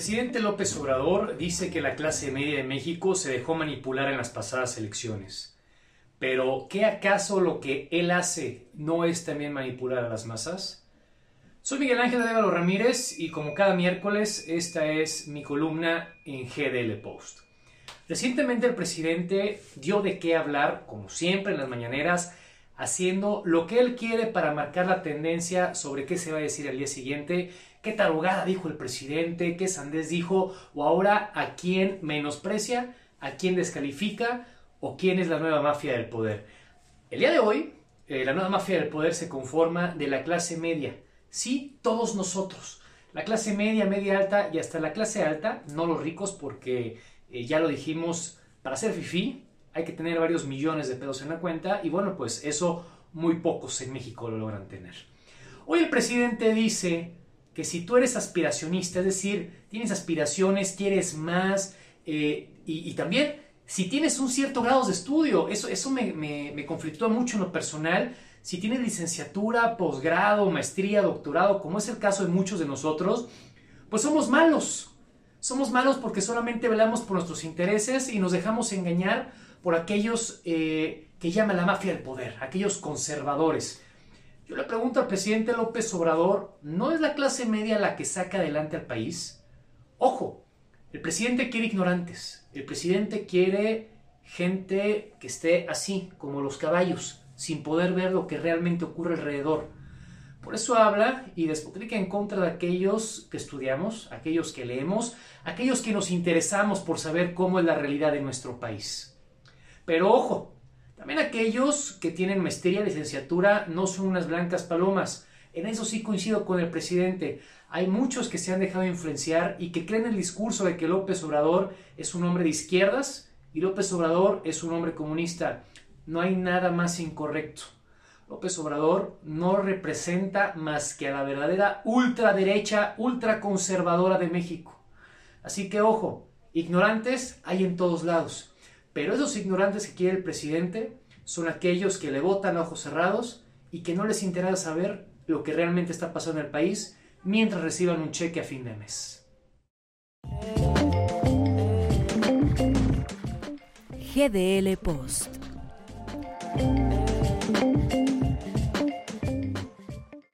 presidente López Obrador dice que la clase media de México se dejó manipular en las pasadas elecciones. Pero, ¿qué acaso lo que él hace no es también manipular a las masas? Soy Miguel Ángel Dévalo Ramírez y como cada miércoles, esta es mi columna en GDL Post. Recientemente el presidente dio de qué hablar, como siempre en las mañaneras, haciendo lo que él quiere para marcar la tendencia sobre qué se va a decir al día siguiente, qué tarugada dijo el presidente, qué sandés dijo, o ahora a quién menosprecia, a quién descalifica, o quién es la nueva mafia del poder. El día de hoy, eh, la nueva mafia del poder se conforma de la clase media. Sí, todos nosotros. La clase media, media alta y hasta la clase alta, no los ricos, porque eh, ya lo dijimos, para ser fifí hay que tener varios millones de pesos en la cuenta y bueno, pues eso muy pocos en México lo logran tener. Hoy el presidente dice que si tú eres aspiracionista, es decir, tienes aspiraciones, quieres más eh, y, también si tienes un cierto grado de estudio, eso, eso me, me, me conflictúa mucho en lo personal, si tienes licenciatura, posgrado, maestría, doctorado, como es el caso de muchos de nosotros, pues somos malos. Somos malos porque solamente velamos por nuestros intereses y nos dejamos engañar por aquellos eh, que llama la mafia del poder, aquellos conservadores. Yo le pregunto al presidente López Obrador, ¿no es la clase media la que saca adelante al país? Ojo, el presidente quiere ignorantes, el presidente quiere gente que esté así, como los caballos, sin poder ver lo que realmente ocurre alrededor. Por eso habla y despotrica en contra de aquellos que estudiamos, aquellos que leemos, aquellos que nos interesamos por saber cómo es la realidad de nuestro país. Pero ojo, también aquellos que tienen maestría, licenciatura, no son unas blancas palomas. En eso sí coincido con el presidente. Hay muchos que se han dejado influenciar y que creen el discurso de que López Obrador es un hombre de izquierdas y López Obrador es un hombre comunista. No hay nada más incorrecto. López Obrador no representa más que a la verdadera ultraderecha, ultraconservadora de México. Así que ojo, ignorantes hay en todos lados. Pero esos ignorantes que quiere el presidente son aquellos que le votan a ojos cerrados y que no les interesa saber lo que realmente está pasando en el país mientras reciban un cheque a fin de mes. GDL Post.